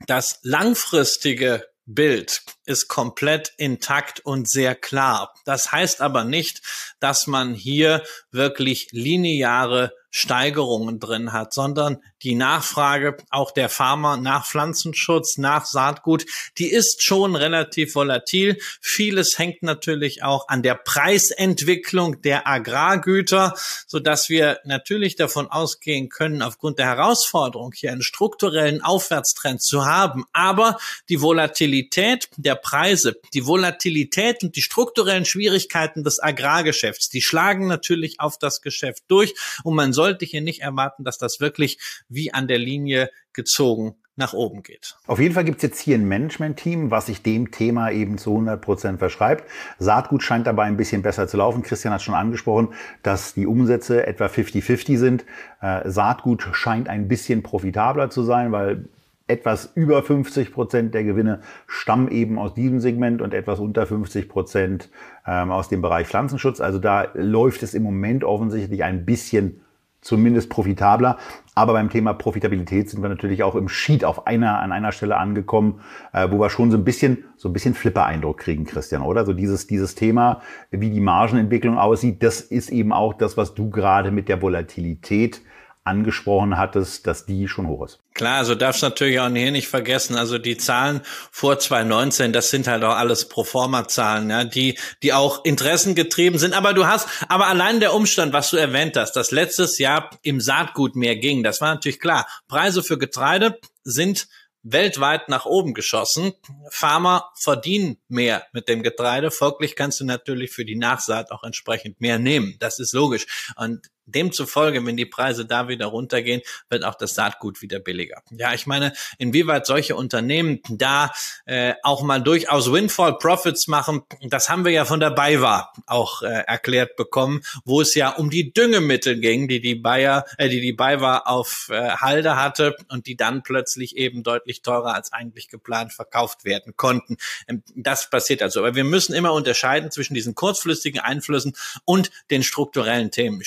das langfristige Bild ist komplett intakt und sehr klar. Das heißt aber nicht, dass man hier wirklich lineare Steigerungen drin hat, sondern die Nachfrage auch der Farmer nach Pflanzenschutz, nach Saatgut, die ist schon relativ volatil. Vieles hängt natürlich auch an der Preisentwicklung der Agrargüter, so dass wir natürlich davon ausgehen können, aufgrund der Herausforderung hier einen strukturellen Aufwärtstrend zu haben. Aber die Volatilität der Preise, die Volatilität und die strukturellen Schwierigkeiten des Agrargeschäfts, die schlagen natürlich auf das Geschäft durch und man soll sollte hier nicht erwarten, dass das wirklich wie an der Linie gezogen nach oben geht. Auf jeden Fall gibt es jetzt hier ein Management-Team, was sich dem Thema eben zu 100 Prozent verschreibt. Saatgut scheint dabei ein bisschen besser zu laufen. Christian hat schon angesprochen, dass die Umsätze etwa 50-50 sind. Äh, Saatgut scheint ein bisschen profitabler zu sein, weil etwas über 50 Prozent der Gewinne stammen eben aus diesem Segment und etwas unter 50 Prozent ähm, aus dem Bereich Pflanzenschutz. Also da läuft es im Moment offensichtlich ein bisschen zumindest profitabler. Aber beim Thema Profitabilität sind wir natürlich auch im Sheet auf einer, an einer Stelle angekommen, äh, wo wir schon so ein bisschen, so ein bisschen Flipper-Eindruck kriegen, Christian, oder? So dieses, dieses Thema, wie die Margenentwicklung aussieht, das ist eben auch das, was du gerade mit der Volatilität angesprochen hattest, dass die schon hoch ist. Klar, also darfst natürlich auch hier nicht vergessen, also die Zahlen vor 2019, das sind halt auch alles Proforma-Zahlen, ja, die, die auch interessengetrieben sind. Aber du hast, aber allein der Umstand, was du erwähnt hast, dass letztes Jahr im Saatgut mehr ging, das war natürlich klar. Preise für Getreide sind weltweit nach oben geschossen. Farmer verdienen mehr mit dem Getreide. Folglich kannst du natürlich für die Nachsaat auch entsprechend mehr nehmen. Das ist logisch. Und Demzufolge, wenn die Preise da wieder runtergehen, wird auch das Saatgut wieder billiger. Ja, ich meine, inwieweit solche Unternehmen da äh, auch mal durchaus Windfall Profits machen, das haben wir ja von der BayWa auch äh, erklärt bekommen, wo es ja um die Düngemittel ging, die die Bayer, äh, die die BayWa auf äh, Halde hatte und die dann plötzlich eben deutlich teurer als eigentlich geplant verkauft werden konnten. Ähm, das passiert also. Aber wir müssen immer unterscheiden zwischen diesen kurzfristigen Einflüssen und den strukturellen Themen.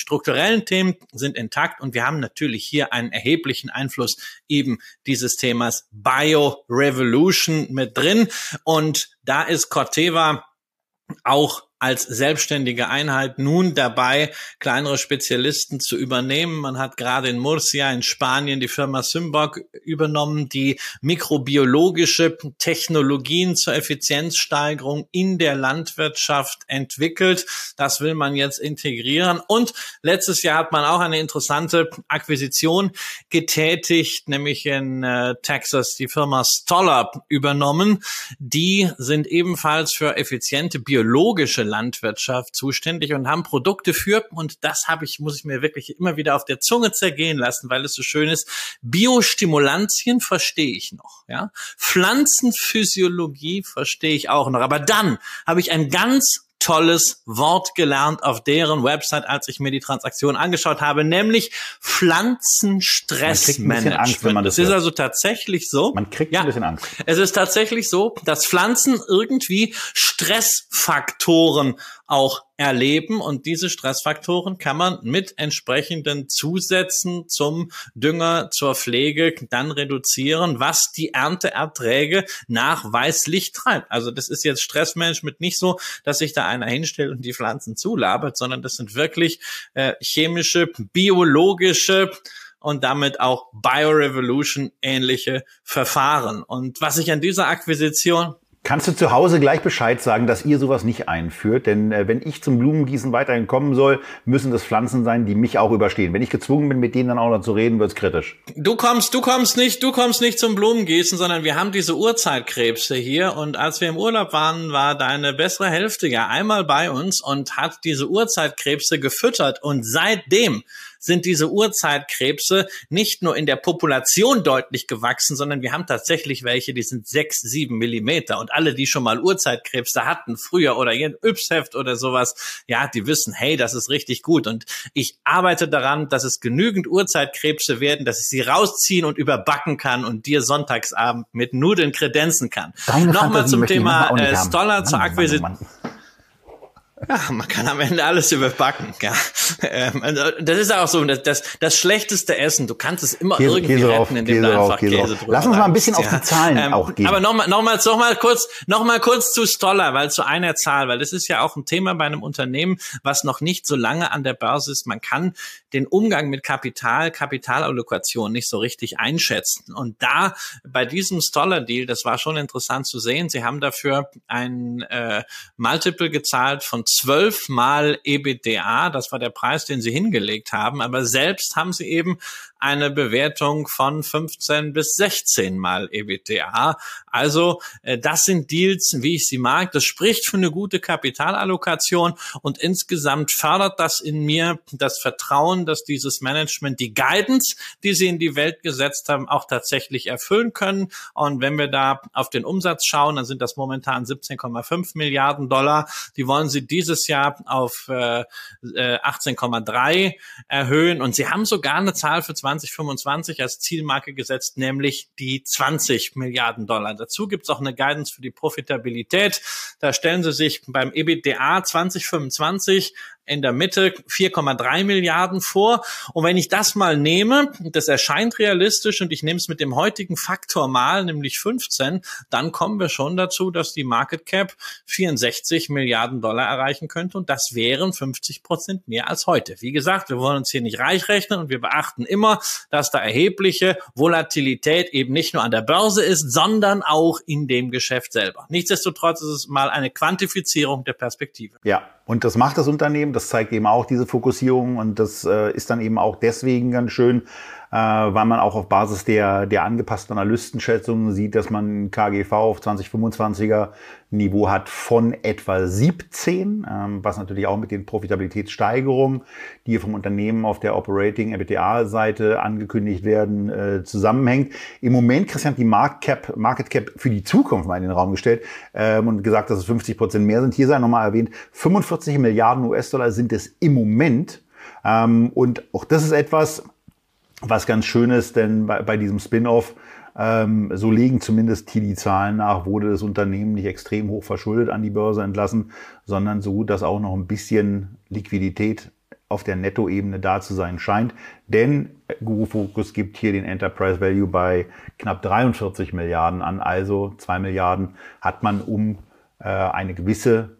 Strukturellen Themen sind intakt und wir haben natürlich hier einen erheblichen Einfluss eben dieses Themas Bio Revolution mit drin. Und da ist Corteva auch als selbstständige Einheit nun dabei, kleinere Spezialisten zu übernehmen. Man hat gerade in Murcia in Spanien die Firma Symbog übernommen, die mikrobiologische Technologien zur Effizienzsteigerung in der Landwirtschaft entwickelt. Das will man jetzt integrieren. Und letztes Jahr hat man auch eine interessante Akquisition getätigt, nämlich in äh, Texas die Firma Stoller übernommen. Die sind ebenfalls für effiziente biologische Landwirtschaft zuständig und haben Produkte für, und das habe ich, muss ich mir wirklich immer wieder auf der Zunge zergehen lassen, weil es so schön ist. Biostimulantien verstehe ich noch, ja. Pflanzenphysiologie verstehe ich auch noch. Aber dann habe ich ein ganz tolles Wort gelernt auf deren Website, als ich mir die Transaktion angeschaut habe, nämlich Pflanzenstressmanagement. Das ist also tatsächlich so. Man kriegt ja, ein bisschen Angst. Es ist tatsächlich so, dass Pflanzen irgendwie Stressfaktoren auch erleben und diese Stressfaktoren kann man mit entsprechenden Zusätzen zum Dünger, zur Pflege dann reduzieren, was die Ernteerträge nachweislich treibt. Also das ist jetzt Stressmanagement nicht so, dass sich da einer hinstellt und die Pflanzen zulabert, sondern das sind wirklich äh, chemische, biologische und damit auch Biorevolution ähnliche Verfahren. Und was ich an dieser Akquisition Kannst du zu Hause gleich Bescheid sagen, dass ihr sowas nicht einführt? Denn äh, wenn ich zum Blumengießen weiterhin kommen soll, müssen das Pflanzen sein, die mich auch überstehen. Wenn ich gezwungen bin, mit denen dann auch noch zu reden, wird's kritisch. Du kommst, du kommst nicht, du kommst nicht zum Blumengießen, sondern wir haben diese Urzeitkrebse hier. Und als wir im Urlaub waren, war deine bessere Hälfte ja einmal bei uns und hat diese Urzeitkrebse gefüttert. Und seitdem sind diese Urzeitkrebse nicht nur in der Population deutlich gewachsen, sondern wir haben tatsächlich welche, die sind sechs, sieben Millimeter. Und alle, die schon mal Urzeitkrebse hatten, früher oder in Ypsheft oder sowas, ja, die wissen, hey, das ist richtig gut. Und ich arbeite daran, dass es genügend Urzeitkrebse werden, dass ich sie rausziehen und überbacken kann und dir sonntagsabend mit Nudeln kredenzen kann. Nochmal zum Thema äh, Stoller zur Akquisition. Ja, man kann am Ende alles überbacken. Ja. Ähm, also, das ist auch so, das, das, das schlechteste Essen. Du kannst es immer Käse, irgendwie Käse retten, drauf, indem Käse du einfach Käse, Käse drüber Lass uns mal ein bisschen ja. auf die Zahlen ähm, auch gehen. Aber nochmal, nochmals, noch mal kurz, noch mal kurz zu Stoller, weil zu einer Zahl, weil das ist ja auch ein Thema bei einem Unternehmen, was noch nicht so lange an der Börse ist. Man kann den Umgang mit Kapital, Kapitalallokation nicht so richtig einschätzen. Und da bei diesem Stoller-Deal, das war schon interessant zu sehen. Sie haben dafür ein äh, Multiple gezahlt von zwölfmal EBITDA. Das war der Preis, den sie hingelegt haben. Aber selbst haben sie eben eine Bewertung von 15 bis 16 mal EBITDA. Also äh, das sind Deals, wie ich sie mag. Das spricht für eine gute Kapitalallokation und insgesamt fördert das in mir das Vertrauen, dass dieses Management die Guidance, die sie in die Welt gesetzt haben, auch tatsächlich erfüllen können. Und wenn wir da auf den Umsatz schauen, dann sind das momentan 17,5 Milliarden Dollar. Die wollen sie dieses Jahr auf äh, 18,3 äh, erhöhen und sie haben sogar eine Zahl für 2025 als Zielmarke gesetzt, nämlich die 20 Milliarden Dollar. Dazu gibt es auch eine Guidance für die Profitabilität. Da stellen sie sich beim EBITDA 2025 in der Mitte 4,3 Milliarden vor. Und wenn ich das mal nehme, das erscheint realistisch und ich nehme es mit dem heutigen Faktor mal, nämlich 15, dann kommen wir schon dazu, dass die Market Cap 64 Milliarden Dollar erreichen könnte und das wären 50 Prozent mehr als heute. Wie gesagt, wir wollen uns hier nicht reich rechnen und wir beachten immer, dass da erhebliche Volatilität eben nicht nur an der Börse ist, sondern auch in dem Geschäft selber. Nichtsdestotrotz ist es mal eine Quantifizierung der Perspektive. Ja, und das macht das Unternehmen, das zeigt eben auch diese Fokussierung und das äh, ist dann eben auch deswegen ganz schön, äh, weil man auch auf Basis der, der angepassten Analystenschätzungen sieht, dass man KGV auf 2025er Niveau hat von etwa 17, ähm, was natürlich auch mit den Profitabilitätssteigerungen, die vom Unternehmen auf der Operating EBITDA-Seite angekündigt werden, äh, zusammenhängt. Im Moment, Christian, die Market Cap, Market Cap für die Zukunft mal in den Raum gestellt ähm, und gesagt, dass es 50 Prozent mehr sind. Hier sei nochmal erwähnt, 45 Milliarden US-Dollar sind es im Moment. Ähm, und auch das ist etwas, was ganz schön ist, denn bei, bei diesem Spin-off ähm, so legen zumindest hier die Zahlen nach, wurde das Unternehmen nicht extrem hoch verschuldet an die Börse entlassen, sondern so gut, dass auch noch ein bisschen Liquidität auf der Nettoebene da zu sein scheint. Denn Guru Focus gibt hier den Enterprise Value bei knapp 43 Milliarden an, also zwei Milliarden hat man, um äh, eine gewisse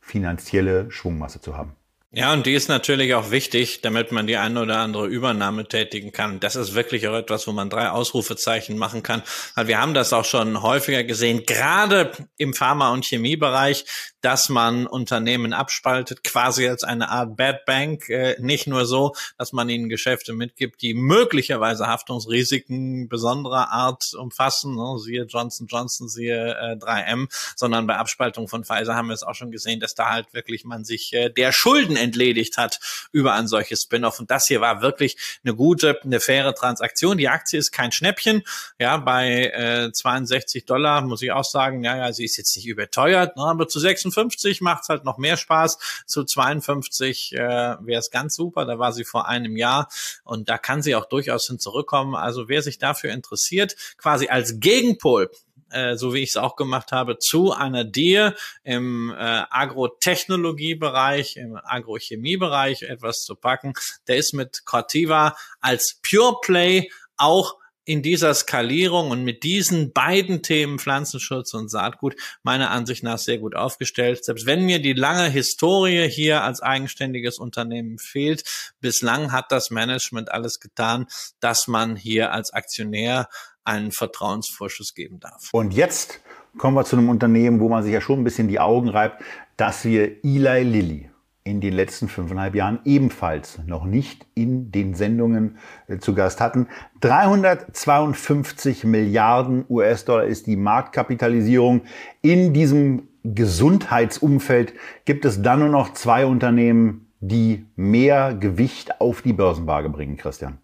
finanzielle Schwungmasse zu haben. Ja, und die ist natürlich auch wichtig, damit man die eine oder andere Übernahme tätigen kann. Das ist wirklich auch etwas, wo man drei Ausrufezeichen machen kann, wir haben das auch schon häufiger gesehen, gerade im Pharma- und Chemiebereich, dass man Unternehmen abspaltet, quasi als eine Art Bad Bank. Äh, nicht nur so, dass man ihnen Geschäfte mitgibt, die möglicherweise Haftungsrisiken besonderer Art umfassen, ne? siehe Johnson Johnson, siehe äh, 3M, sondern bei Abspaltung von Pfizer haben wir es auch schon gesehen, dass da halt wirklich man sich äh, der Schulden entledigt hat über ein solches Spin-off. Und das hier war wirklich eine gute, eine faire Transaktion. Die Aktie ist kein Schnäppchen. Ja, bei äh, 62 Dollar muss ich auch sagen, ja, ja, sie ist jetzt nicht überteuert, ne, aber zu 56 macht es halt noch mehr Spaß. Zu 52 äh, wäre es ganz super. Da war sie vor einem Jahr und da kann sie auch durchaus hin zurückkommen. Also wer sich dafür interessiert, quasi als Gegenpol äh, so wie ich es auch gemacht habe, zu einer Dir im äh, Agrotechnologiebereich, im Agrochemiebereich etwas zu packen. Der ist mit Cortiva als Pure Play auch in dieser Skalierung und mit diesen beiden Themen Pflanzenschutz und Saatgut meiner Ansicht nach sehr gut aufgestellt. Selbst wenn mir die lange Historie hier als eigenständiges Unternehmen fehlt, bislang hat das Management alles getan, dass man hier als Aktionär einen Vertrauensvorschuss geben darf. Und jetzt kommen wir zu einem Unternehmen, wo man sich ja schon ein bisschen die Augen reibt, dass wir Eli Lilly in den letzten fünfeinhalb Jahren ebenfalls noch nicht in den Sendungen äh, zu Gast hatten. 352 Milliarden US-Dollar ist die Marktkapitalisierung. In diesem Gesundheitsumfeld gibt es dann nur noch zwei Unternehmen, die mehr Gewicht auf die Börsenwaage bringen, Christian.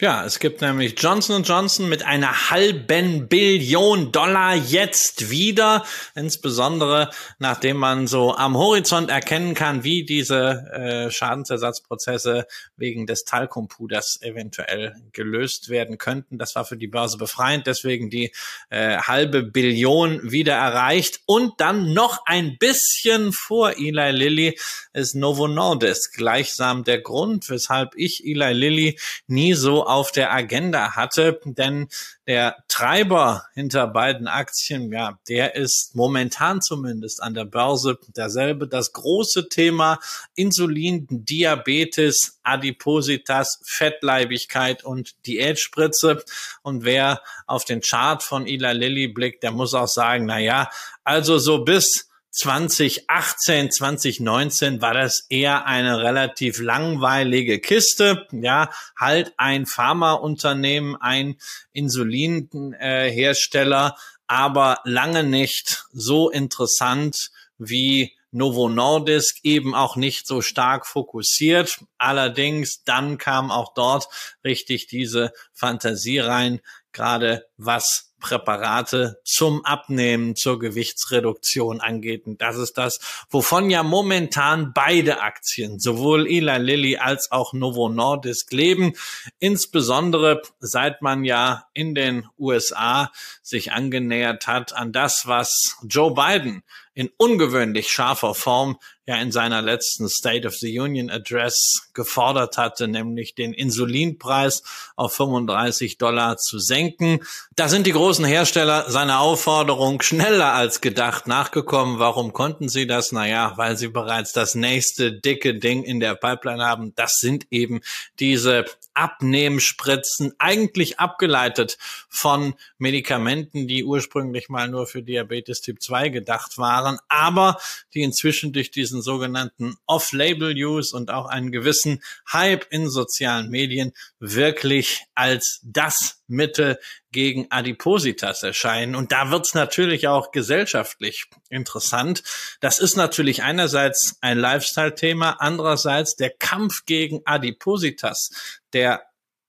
Ja, es gibt nämlich Johnson Johnson mit einer halben Billion Dollar jetzt wieder, insbesondere nachdem man so am Horizont erkennen kann, wie diese äh, Schadensersatzprozesse wegen des Talkumpuders eventuell gelöst werden könnten. Das war für die Börse befreiend, deswegen die äh, halbe Billion wieder erreicht. Und dann noch ein bisschen vor Eli Lilly ist Novo Nordisk. Gleichsam der Grund, weshalb ich Eli Lilly nie so auf der Agenda hatte, denn der Treiber hinter beiden Aktien, ja, der ist momentan zumindest an der Börse derselbe. Das große Thema Insulin, Diabetes, Adipositas, Fettleibigkeit und Diätspritze. Und wer auf den Chart von Ila Lilly blickt, der muss auch sagen, na ja, also so bis 2018, 2019 war das eher eine relativ langweilige Kiste. Ja, halt ein Pharmaunternehmen, ein Insulinhersteller, aber lange nicht so interessant wie Novo Nordisk eben auch nicht so stark fokussiert. Allerdings dann kam auch dort richtig diese Fantasie rein, gerade was Präparate zum Abnehmen, zur Gewichtsreduktion angeht. Und das ist das, wovon ja momentan beide Aktien, sowohl Eli Lilly als auch Novo Nordisk leben. Insbesondere seit man ja in den USA sich angenähert hat an das, was Joe Biden in ungewöhnlich scharfer Form ja in seiner letzten State of the Union Address gefordert hatte, nämlich den Insulinpreis auf 35 Dollar zu senken. Da sind die großen Hersteller seiner Aufforderung schneller als gedacht nachgekommen. Warum konnten sie das? Naja, weil sie bereits das nächste dicke Ding in der Pipeline haben. Das sind eben diese Abnehmspritzen, eigentlich abgeleitet von Medikamenten, die ursprünglich mal nur für Diabetes Typ 2 gedacht waren, aber die inzwischen durch diesen sogenannten Off-Label-Use und auch einen gewissen Hype in sozialen Medien wirklich als das Mittel gegen Adipositas erscheinen. Und da wird es natürlich auch gesellschaftlich interessant. Das ist natürlich einerseits ein Lifestyle-Thema, andererseits der Kampf gegen Adipositas, der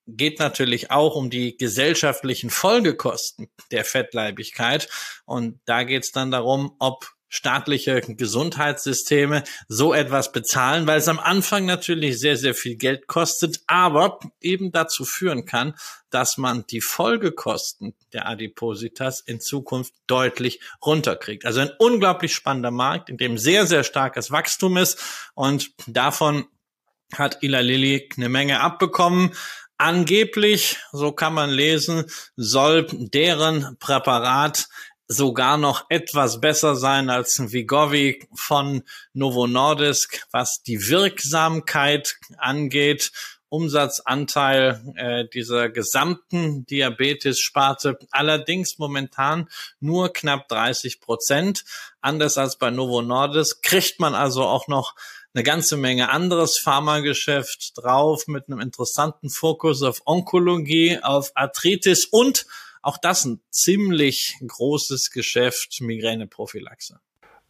geht natürlich auch um die gesellschaftlichen Folgekosten der Fettleibigkeit. Und da geht es dann darum, ob staatliche Gesundheitssysteme so etwas bezahlen, weil es am Anfang natürlich sehr, sehr viel Geld kostet, aber eben dazu führen kann, dass man die Folgekosten der Adipositas in Zukunft deutlich runterkriegt. Also ein unglaublich spannender Markt, in dem sehr, sehr starkes Wachstum ist und davon hat Ila Lilly eine Menge abbekommen. Angeblich, so kann man lesen, soll deren Präparat sogar noch etwas besser sein als ein Vigovi von Novo Nordisk, was die Wirksamkeit angeht. Umsatzanteil äh, dieser gesamten Diabetes-Sparte allerdings momentan nur knapp 30 Prozent. Anders als bei Novo Nordisk kriegt man also auch noch eine ganze Menge anderes Pharmageschäft drauf mit einem interessanten Fokus auf Onkologie, auf Arthritis und auch das ein ziemlich großes Geschäft, Migräneprophylaxe.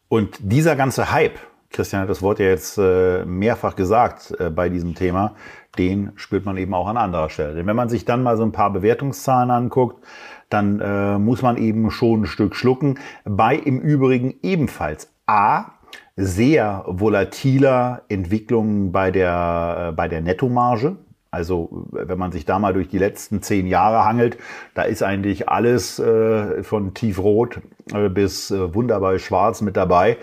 Und dieser ganze Hype, Christian hat das Wort ja jetzt äh, mehrfach gesagt äh, bei diesem Thema, den spürt man eben auch an anderer Stelle. Denn wenn man sich dann mal so ein paar Bewertungszahlen anguckt, dann äh, muss man eben schon ein Stück schlucken. Bei im Übrigen ebenfalls A, sehr volatiler Entwicklungen bei der, bei der Nettomarge. Also wenn man sich da mal durch die letzten zehn Jahre hangelt, da ist eigentlich alles äh, von tiefrot äh, bis äh, wunderbar schwarz mit dabei.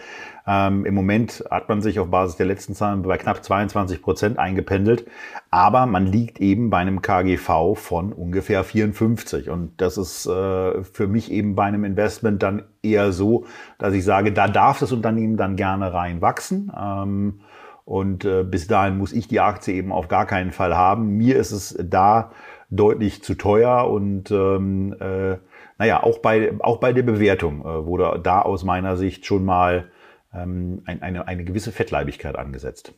Ähm, Im Moment hat man sich auf Basis der letzten Zahlen bei knapp 22 Prozent eingependelt, aber man liegt eben bei einem KGV von ungefähr 54 und das ist äh, für mich eben bei einem Investment dann eher so, dass ich sage, da darf das Unternehmen dann gerne reinwachsen. Ähm, und äh, bis dahin muss ich die Aktie eben auf gar keinen Fall haben. Mir ist es da deutlich zu teuer und ähm, äh, naja, auch bei, auch bei der Bewertung äh, wurde da aus meiner Sicht schon mal ähm, ein, eine, eine gewisse Fettleibigkeit angesetzt.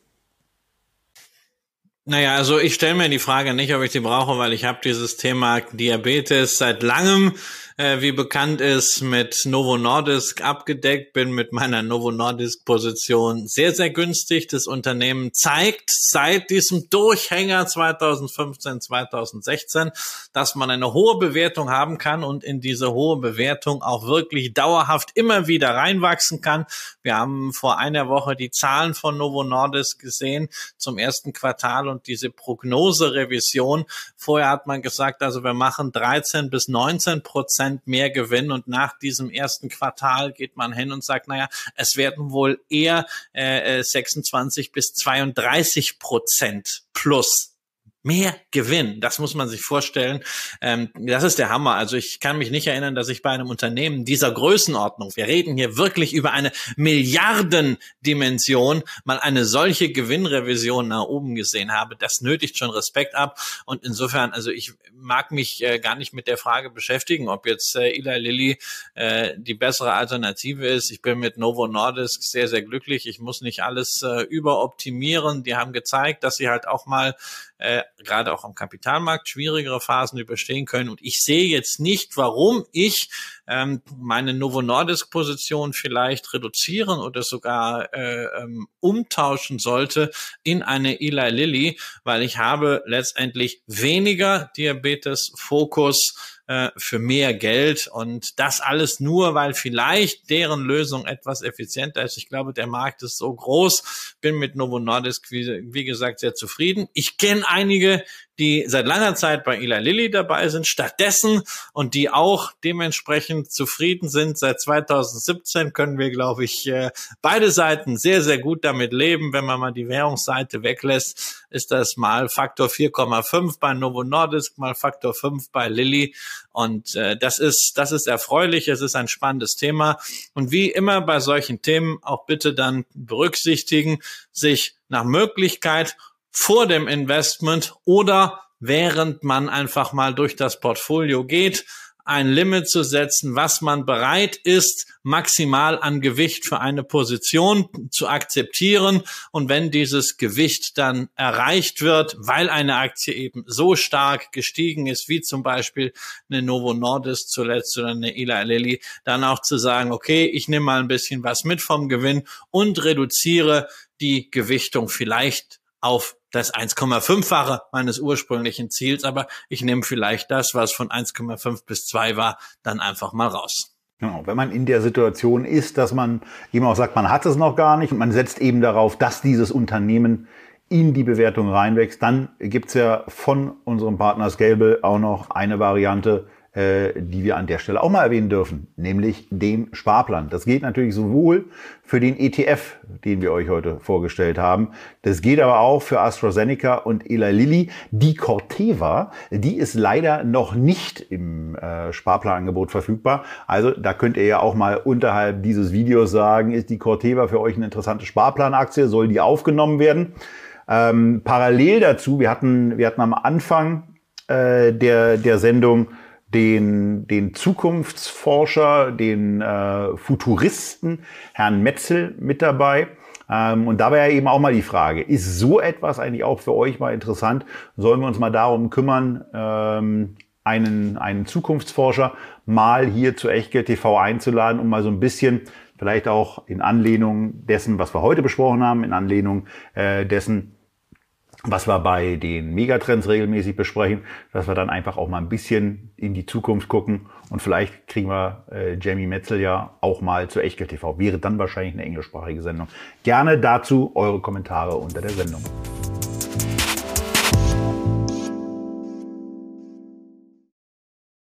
Naja, also ich stelle mir die Frage nicht, ob ich die brauche, weil ich habe dieses Thema Diabetes seit langem äh, wie bekannt ist, mit Novo Nordisk abgedeckt, bin mit meiner Novo Nordisk Position sehr, sehr günstig. Das Unternehmen zeigt seit diesem Durchhänger 2015, 2016, dass man eine hohe Bewertung haben kann und in diese hohe Bewertung auch wirklich dauerhaft immer wieder reinwachsen kann. Wir haben vor einer Woche die Zahlen von Novo Nordisk gesehen zum ersten Quartal und diese Prognoserevision. Vorher hat man gesagt, also wir machen 13 bis 19 Prozent Prozent mehr Gewinn. Und nach diesem ersten Quartal geht man hin und sagt, naja, es werden wohl eher äh, 26 äh, bis 32 Prozent plus mehr Gewinn. Das muss man sich vorstellen. Ähm, das ist der Hammer. Also ich kann mich nicht erinnern, dass ich bei einem Unternehmen dieser Größenordnung, wir reden hier wirklich über eine Milliardendimension, mal eine solche Gewinnrevision nach oben gesehen habe. Das nötigt schon Respekt ab. Und insofern, also ich mag mich äh, gar nicht mit der Frage beschäftigen, ob jetzt äh, Eli Lilly äh, die bessere Alternative ist. Ich bin mit Novo Nordisk sehr, sehr glücklich. Ich muss nicht alles äh, überoptimieren. Die haben gezeigt, dass sie halt auch mal äh, gerade auch am Kapitalmarkt schwierigere Phasen überstehen können. Und ich sehe jetzt nicht, warum ich ähm, meine Novo Nordisk Position vielleicht reduzieren oder sogar äh, ähm, umtauschen sollte in eine Eli Lilly, weil ich habe letztendlich weniger Diabetes Fokus äh, für mehr Geld und das alles nur, weil vielleicht deren Lösung etwas effizienter ist. Ich glaube, der Markt ist so groß, bin mit Novo Nordisk, wie, wie gesagt, sehr zufrieden. Ich kenne einige, die seit langer Zeit bei Eli Lilly dabei sind, stattdessen und die auch dementsprechend zufrieden sind. Seit 2017 können wir, glaube ich, äh, beide Seiten sehr, sehr gut damit leben. Wenn man mal die Währungsseite weglässt, ist das mal Faktor 4,5 bei Novo Nordisk, mal Faktor 5 bei Lilly. Und äh, das ist, das ist erfreulich. Es ist ein spannendes Thema. Und wie immer bei solchen Themen auch bitte dann berücksichtigen, sich nach Möglichkeit vor dem Investment oder während man einfach mal durch das Portfolio geht, ein Limit zu setzen, was man bereit ist, maximal an Gewicht für eine Position zu akzeptieren. Und wenn dieses Gewicht dann erreicht wird, weil eine Aktie eben so stark gestiegen ist, wie zum Beispiel eine Novo Nordisk zuletzt oder eine Eli Lilly, dann auch zu sagen, okay, ich nehme mal ein bisschen was mit vom Gewinn und reduziere die Gewichtung vielleicht auf das 1,5-fache meines ursprünglichen Ziels, aber ich nehme vielleicht das, was von 1,5 bis 2 war, dann einfach mal raus. Genau, wenn man in der Situation ist, dass man eben auch sagt, man hat es noch gar nicht und man setzt eben darauf, dass dieses Unternehmen in die Bewertung reinwächst, dann gibt's ja von unserem Partner Scalable auch noch eine Variante, die wir an der Stelle auch mal erwähnen dürfen, nämlich den Sparplan. Das geht natürlich sowohl für den ETF, den wir euch heute vorgestellt haben, das geht aber auch für AstraZeneca und Eli Lilly. Die Corteva, die ist leider noch nicht im äh, Sparplanangebot verfügbar. Also da könnt ihr ja auch mal unterhalb dieses Videos sagen, ist die Corteva für euch eine interessante Sparplanaktie, soll die aufgenommen werden? Ähm, parallel dazu, wir hatten, wir hatten am Anfang äh, der, der Sendung den, den Zukunftsforscher, den äh, Futuristen, Herrn Metzel, mit dabei. Ähm, und da wäre ja eben auch mal die Frage, ist so etwas eigentlich auch für euch mal interessant? Sollen wir uns mal darum kümmern, ähm, einen, einen Zukunftsforscher mal hier zu Echtgeld TV einzuladen, um mal so ein bisschen vielleicht auch in Anlehnung dessen, was wir heute besprochen haben, in Anlehnung äh, dessen, was wir bei den Megatrends regelmäßig besprechen, dass wir dann einfach auch mal ein bisschen in die Zukunft gucken und vielleicht kriegen wir äh, Jamie Metzel ja auch mal zu Echtgeld TV. Wäre dann wahrscheinlich eine englischsprachige Sendung. Gerne dazu eure Kommentare unter der Sendung.